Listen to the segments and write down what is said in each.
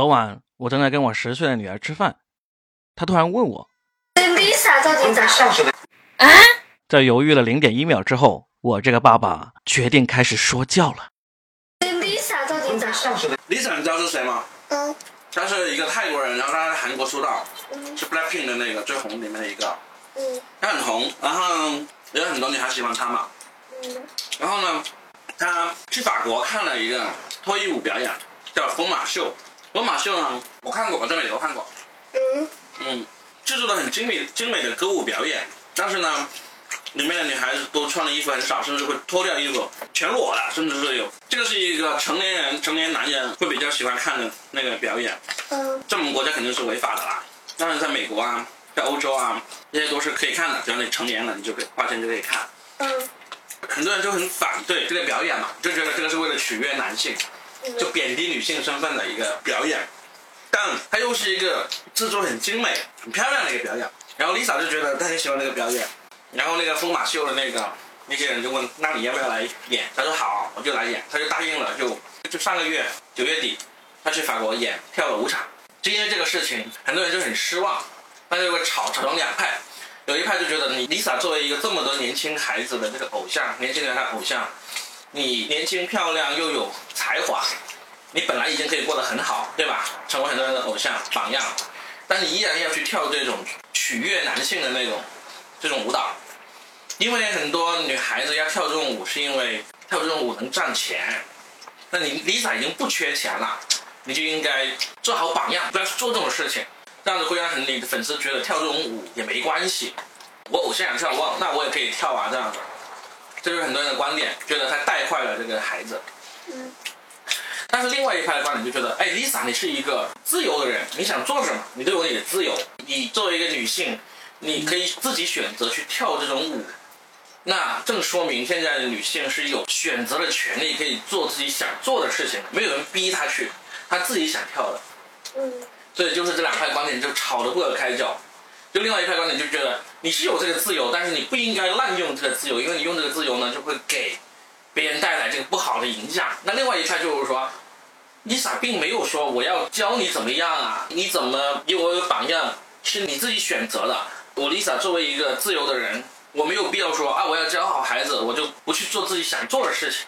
昨晚我正在跟我十岁的女儿吃饭，她突然问我，Lisa 到底咋了？啊？在犹豫了零点一秒之后，我这个爸爸决定开始说教了。Lisa 到底咋了？Lisa，你知道是谁吗？嗯他是一个泰国人，然后他在韩国出道，嗯是 Blackpink 的那个最红里面的一个，嗯他很红，然后有很多女孩喜欢他嘛。嗯然后呢，他去法国看了一个脱衣舞表演，叫疯马秀。疯马秀呢，我看过，我在美国看过，嗯嗯，制作的很精美精美的歌舞表演，但是呢，里面的女孩子都穿的衣服很少，甚至会脱掉衣服全裸了，甚至是有。这个是一个成年人、成年男人会比较喜欢看的那个表演，嗯在我们国家肯定是违法的啦。但是在美国啊，在欧洲啊，这些都是可以看的，只要你成年了，你就可以花钱就可以看。嗯很多人就很反对这个表演嘛，就觉得这个是为了取悦男性，就贬低女性身份的一个表演。但它又是一个制作很精美、很漂亮的一个表演。然后 Lisa 就觉得她很喜欢那个表演，然后那个疯马秀的那个那些人就问，那你要不要来演？他说好，我就来演，他就答应了，就就上个月九月底，他去法国演跳了五场。就因为这个事情，很多人就很失望，大家就会吵吵成两派。有一派就觉得你 Lisa 作为一个这么多年轻孩子的这个偶像，年轻人的偶像，你年轻漂亮又有才华，你本来已经可以过得很好，对吧？成为很多人的偶像榜样，但你依然要去跳这种取悦男性的那种这种舞蹈，因为很多女孩子要跳这种舞，是因为跳这种舞能赚钱。那你 Lisa 已经不缺钱了，你就应该做好榜样，不要去做这种事情。这样子会让你的粉丝觉得跳这种舞也没关系，我偶像想跳，我那我也可以跳啊，这样子，这就是很多人的观点，觉得他带坏了这个孩子。嗯但是另外一派的观点就觉得，哎，Lisa，你是一个自由的人，你想做什么，你都有你的自由。你作为一个女性，你可以自己选择去跳这种舞，那正说明现在的女性是有选择的权利，可以做自己想做的事情，没有人逼她去，她自己想跳的。嗯所以就是这两派观点就吵得不可开交。就另外一派观点就觉得你是有这个自由，但是你不应该滥用这个自由，因为你用这个自由呢，就会给别人带来这个不好的影响。那另外一派就是说，Lisa 并没有说我要教你怎么样啊，你怎么以我为榜样，是你自己选择的。我 Lisa 作为一个自由的人，我没有必要说啊，我要教好孩子，我就不去做自己想做的事情。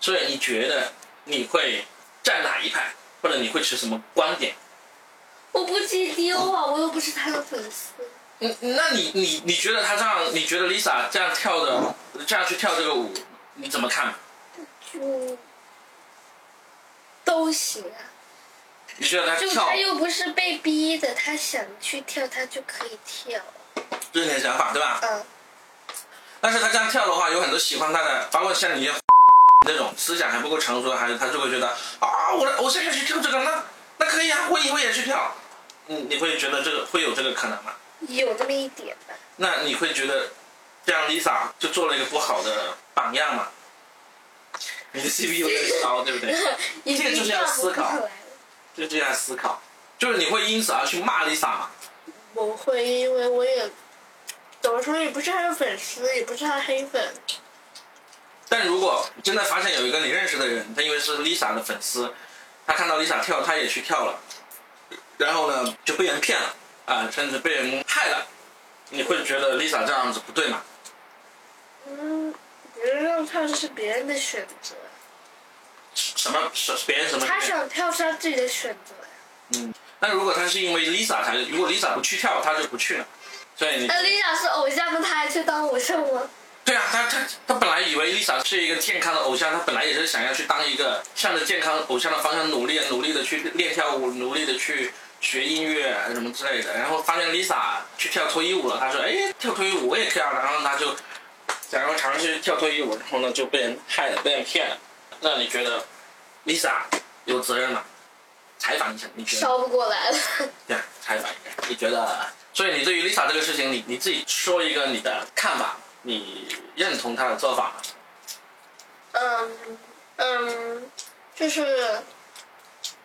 所以你觉得你会站哪一派，或者你会持什么观点？我不接丢啊，我又不是他的粉丝。嗯，那你你你觉得他这样，你觉得 Lisa 这样跳的，这样去跳这个舞，你怎么看？就都行啊，你觉得他就跳他又不是被逼的，他想去跳他就可以跳。这是你的想法对吧？嗯但是他这样跳的话，有很多喜欢他的，包括像你 这种思想还不够成熟的孩子，他就会觉得啊，我的偶像要去跳这个，那那可以啊，我以后也去跳。你，你会觉得这个会有这个可能吗？有这么一点吧。那你会觉得这样 Lisa 就做了一个不好的榜样嘛？你的 CP 有点高，对不对？这这个就是要思考就这样思考，就是你会因此而去骂 Lisa 吗？我会，因为我也怎么说，也不是他的粉丝，也不是他的黑粉。但如果真的发现有一个你认识的人，他因为是 Lisa 的粉丝，他看到 Lisa 跳，他也去跳了，然后呢就被人骗了啊、甚至被人害了，你会觉得 Lisa 这样子不对吗？嗯，别人让跳这是别人的选择，什么是别人什么？他想跳是他自己的选择呀。嗯，那如果他是因为 Lisa 才，如果 Lisa 不去跳，他就不去了。所以你那 Lisa 是偶像，那他还去当偶像吗？对啊，他他他本来以为 Lisa 是一个健康的偶像，他本来也是想要去当一个向着健康偶像的方向努力，努力的去练跳舞，努力的去学音乐啊什么之类的。然后发现 Lisa 去跳脱衣舞了，他说：“哎，跳脱衣舞我也跳。”然后他就想要尝试跳脱衣舞，然后呢就被人害了，被人骗了。那你觉得 Lisa 有责任吗？采访一下，你觉得？烧不过来了。对，采访一下，你觉得？所以你对于 Lisa 这个事情，你你自己说一个你的看法，你认同她的做法吗？嗯嗯，就是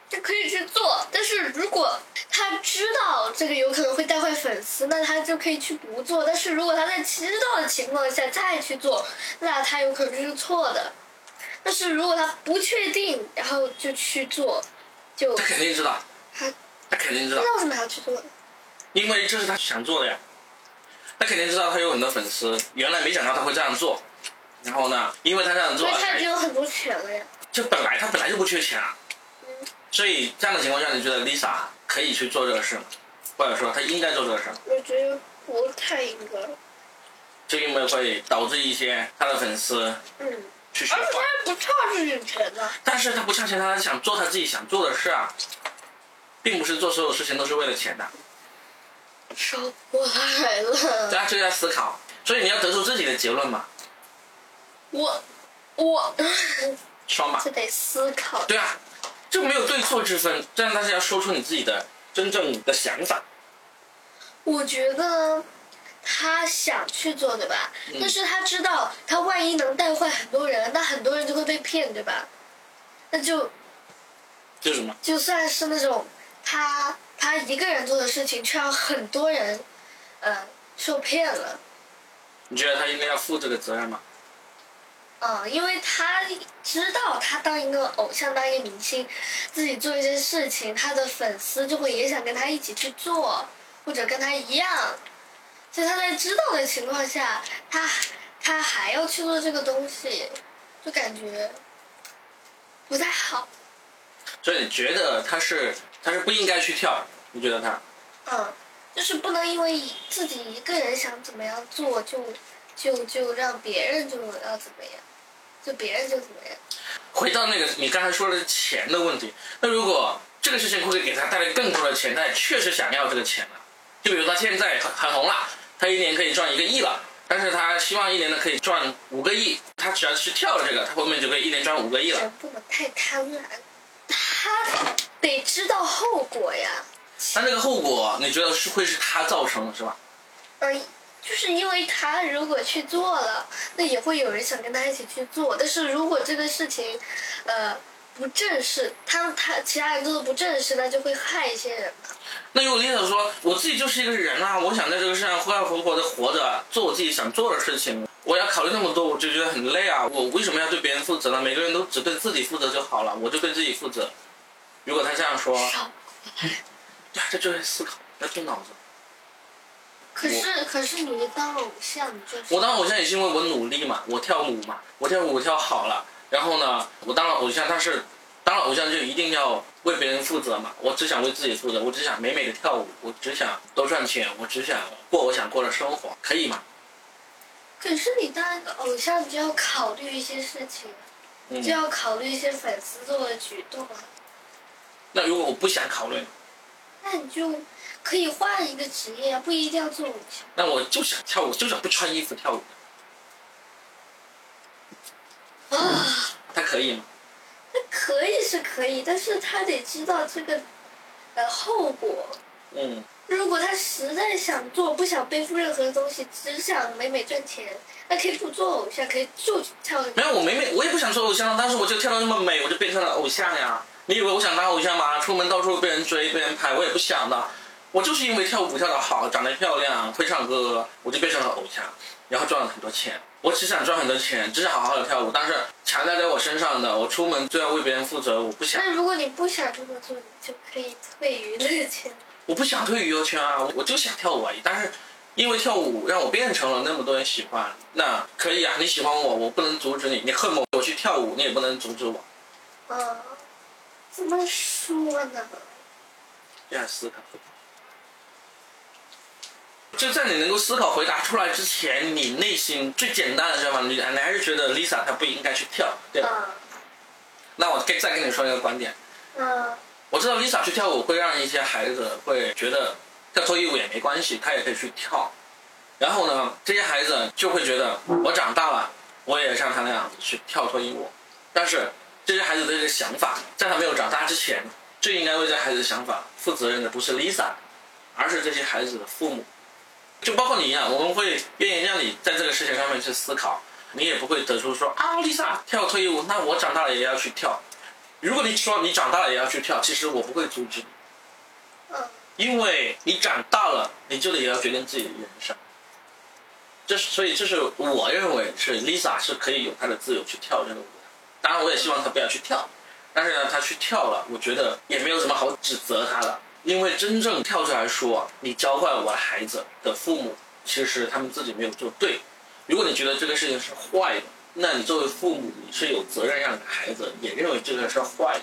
就可以去做，但是如果他知道这个有可能会带坏粉丝，那他就可以去不做。但是如果他在知道的情况下再去做，那他有可能就是错的。但是如果他不确定，然后就去做，就他肯定知道，他他肯定知道那，为什么还要去做呢？因为这是他想做的呀。他肯定知道他有很多粉丝，原来没想到他会这样做。然后呢，因为他这样做他已经有很多钱了呀。就本来他本来就不缺钱啊。所以这样的情况下，你觉得 Lisa 可以去做这个事吗？或者说她应该做这个事吗？我觉得不太应该。就因为会导致一些他的粉丝嗯，去循而且他环。还不差这点钱呢。但是他不差钱，他想做他自己想做的事啊，并不是做所有事情都是为了钱的。少过来了。大家就在思考，所以你要得出自己的结论嘛，我我说嘛这。得思考。对啊，就没有对错之分，这样大家要说出你自己的真正的想法。我觉得他想去做，对吧？嗯但是他知道，他万一能带坏很多人，那很多人就会被骗，对吧？那就就什么？就算是那种他他一个人做的事情，却让很多人呃受骗了。你觉得他应该要负这个责任吗？嗯，因为他知道他当一个偶像，当一个明星，自己做一些事情，他的粉丝就会也想跟他一起去做，或者跟他一样。所以他在知道的情况下，他他还要去做这个东西，就感觉不太好。所以你觉得他是他是不应该去跳？你觉得他？嗯，就是不能因为自己一个人想怎么样做，就就就让别人就要怎么样，就别人就怎么样。回到那个你刚才说的钱的问题，那如果这个事情会给他带来更多的钱，他也确实想要这个钱了。就比如他现在很很红了，他一年可以赚一个亿了，但是他希望一年呢可以赚五个亿，他只要去跳了这个，他后面就可以一年赚五个亿了。不能太贪婪，他得知道后果呀。那这个后果，你觉得是会是他造成的，是吧？嗯，就是因为他如果去做了，那也会有人想跟他一起去做。但是如果这个事情，呃，不正式，他他其他人做的不正式，那就会害一些人。那如果 Lisa 说，我自己就是一个人啊，我想在这个世上快快活活的活着，做我自己想做的事情，我要考虑那么多，我就觉得很累啊。我为什么要对别人负责呢？每个人都只对自己负责就好了，我就对自己负责。如果他这样说，少。呀，这就是思考，要动脑子。可是可是你当偶像，你就是我当偶像也是因为我努力嘛，我跳舞嘛，我跳舞跳好了，然后呢，我当了偶像，但是当了偶像就一定要为别人负责嘛，我只想为自己负责，我只想美美的跳舞，我只想多赚钱，我只想过我想过的生活，可以吗？可是你当一个偶像，你就要考虑一些事情，嗯就，要考虑一些粉丝做的举动啊。那如果我不想考虑，那你就可以换一个职业，不一定要做偶像。那我就想跳舞，就想不穿衣服跳舞，啊，他可以吗？他可以是可以，但是他得知道这个呃后果。嗯，如果他实在想做，不想背负任何东西，只想美美赚钱，那可以不做偶像，可以就跳没有，我美美，我也不想做偶像，但是我就跳得那么美，我就变成了偶像呀。你以为我想当偶像吗？出门到处被人追、被人拍，我也不想的。我就是因为跳舞跳得好，长得漂亮，会唱歌，我就变成了偶像，然后赚了很多钱。我只想赚很多钱，只想好好的跳舞，但是强加在我身上的，我出门就要为别人负责，我不想，那如果你不想这么做，你就可以退娱乐圈。我不想退娱乐圈啊，我就想跳舞而已。但是因为跳舞让我变成了那么多人喜欢，那可以啊，你喜欢我，我不能阻止你，你恨我，我去跳舞，你也不能阻止我。啊，怎么说呢？这样思考。就在你能够思考回答出来之前，你内心最简单的想法，你你还是觉得 Lisa 她不应该去跳，对吧？啊那我再再跟你说一个观点，嗯我知道 Lisa 去跳舞会让一些孩子会觉得跳脱衣舞也没关系，他也可以去跳。然后呢，这些孩子就会觉得我长大了，我也像他那样子去跳脱衣舞。但是这些孩子的这个想法，在他没有长大之前，最应该为这孩子的想法负责任的不是 Lisa，而是这些孩子的父母。就包括你一样，我们会愿意让你在这个事情上面去思考，你也不会得出说啊，Lisa 跳脱衣舞，那我长大了也要去跳。如果你说你长大了也要去跳，其实我不会阻止你，嗯因为你长大了，你就得也要决定自己的人生。这是所以这是我认为是 Lisa 是可以有她的自由去跳这个舞的。当然，我也希望她不要去跳，但是呢，她去跳了，我觉得也没有什么好指责她的，因为真正跳出来说你教坏我的孩子的父母，其实他们自己没有做对。如果你觉得这个事情是坏的，那你作为父母，你是有责任让你的孩子也认为这个是坏的。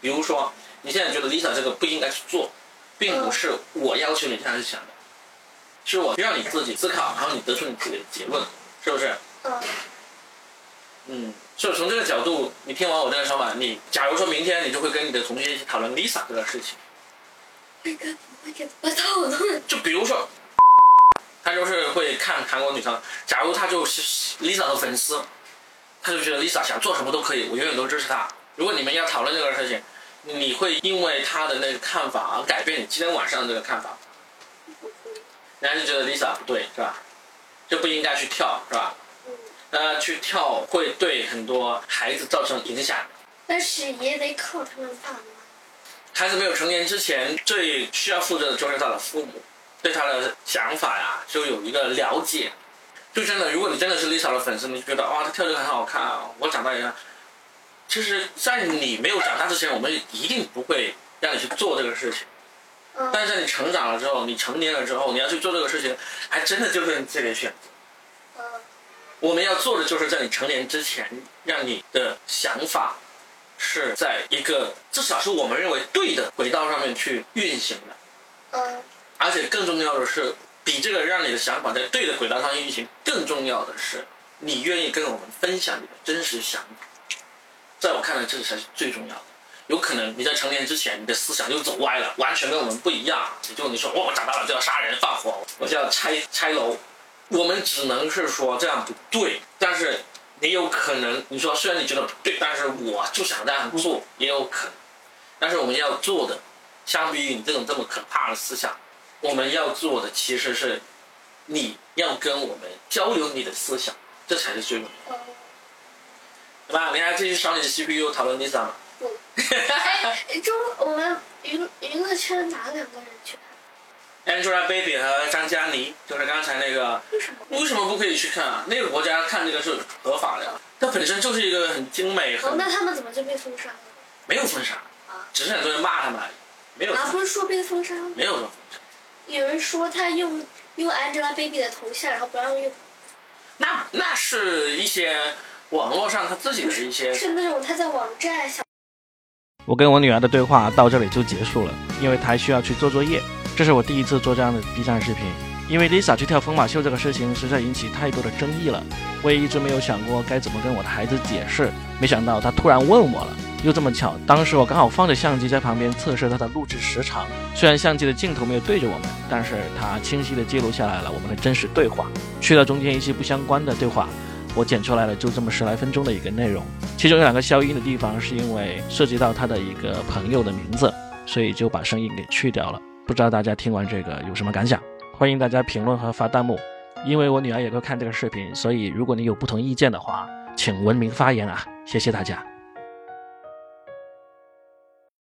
比如说，你现在觉得 Lisa 这个不应该去做，并不是我要求你这样去想的，是我让你自己思考，然后你得出你自己的结论，是不是？嗯嗯，所以从这个角度，你听完我这个说法，你假如说明天你就会跟你的同学一起讨论 Lisa 这个事情，就比如说，他就是会看韩国女生，假如他就是 Lisa 的粉丝，他就觉得 Lisa 想做什么都可以，我永远都支持她。如果你们要讨论这个事情，你会因为他的那个看法而改变你今天晚上的这个看法，你还是觉得 Lisa 不对是吧？就不应该去跳是吧？呃，去跳会对很多孩子造成影响。但是也得靠他们爸妈。孩子没有成年之前，最需要负责的就是他的父母，对他的想法呀，就有一个了解。就真的，如果你真的是 Lisa 的粉丝，你觉得哇，他跳这个很好看啊，我长大也看。其实，在你没有长大之前，我们一定不会让你去做这个事情。嗯但是在你成长了之后，你成年了之后，你要去做这个事情，还真的就是你自己的选择。嗯我们要做的就是在你成年之前，让你的想法是在一个至少是我们认为对的轨道上面去运行的。嗯而且更重要的是，比这个让你的想法在对的轨道上运行更重要的是，你愿意跟我们分享你的真实想法。在我看来，这才是最重要的。有可能你在成年之前，你的思想就走歪了，完全跟我们不一样。也就你说，哦我长大了就要杀人放火，我就要拆拆楼。我们只能是说这样不对，但是也有可能你说虽然你觉得不对，但是我就想这样做，也有可能。但是我们要做的，相比于你这种这么可怕的思想，我们要做的其实是，你要跟我们交流你的思想，这才是最重要的，对吧？你还继续烧你的 CPU 讨论 Lisa 吗？不。哎，中我们娱娱乐圈哪两个人去？Angelababy 和张嘉倪，就是刚才那个，为什么？为什么不可以去看啊？那个国家看这个是合法的呀，它本身就是一个很精美、哦，那他们怎么就被封杀了？没有封杀，啊只是很多人骂他们而已，没有啊，不是说被封杀了吗？没有说封杀。有人说他用用 Angelababy 的头像，然后不让用，那那是一些网络上他自己的一些是那种他在网站小我跟我女儿的对话到这里就结束了，因为她还需要去做作业。这是我第一次做这样的 B 站视频，因为 Lisa 去跳疯马秀这个事情实在引起太多的争议了，我也一直没有想过该怎么跟我的孩子解释。没想到他突然问我了，又这么巧，当时我刚好放着相机在旁边测试它的录制时长。虽然相机的镜头没有对着我们，但是它清晰地记录下来了我们的真实对话，去了中间一些不相关的对话。我剪出来了，就这么十来分钟的一个内容，其中有两个消音的地方是因为涉及到他的一个朋友的名字，所以就把声音给去掉了。不知道大家听完这个有什么感想？欢迎大家评论和发弹幕。因为我女儿也会看这个视频，所以如果你有不同意见的话，请文明发言啊！谢谢大家。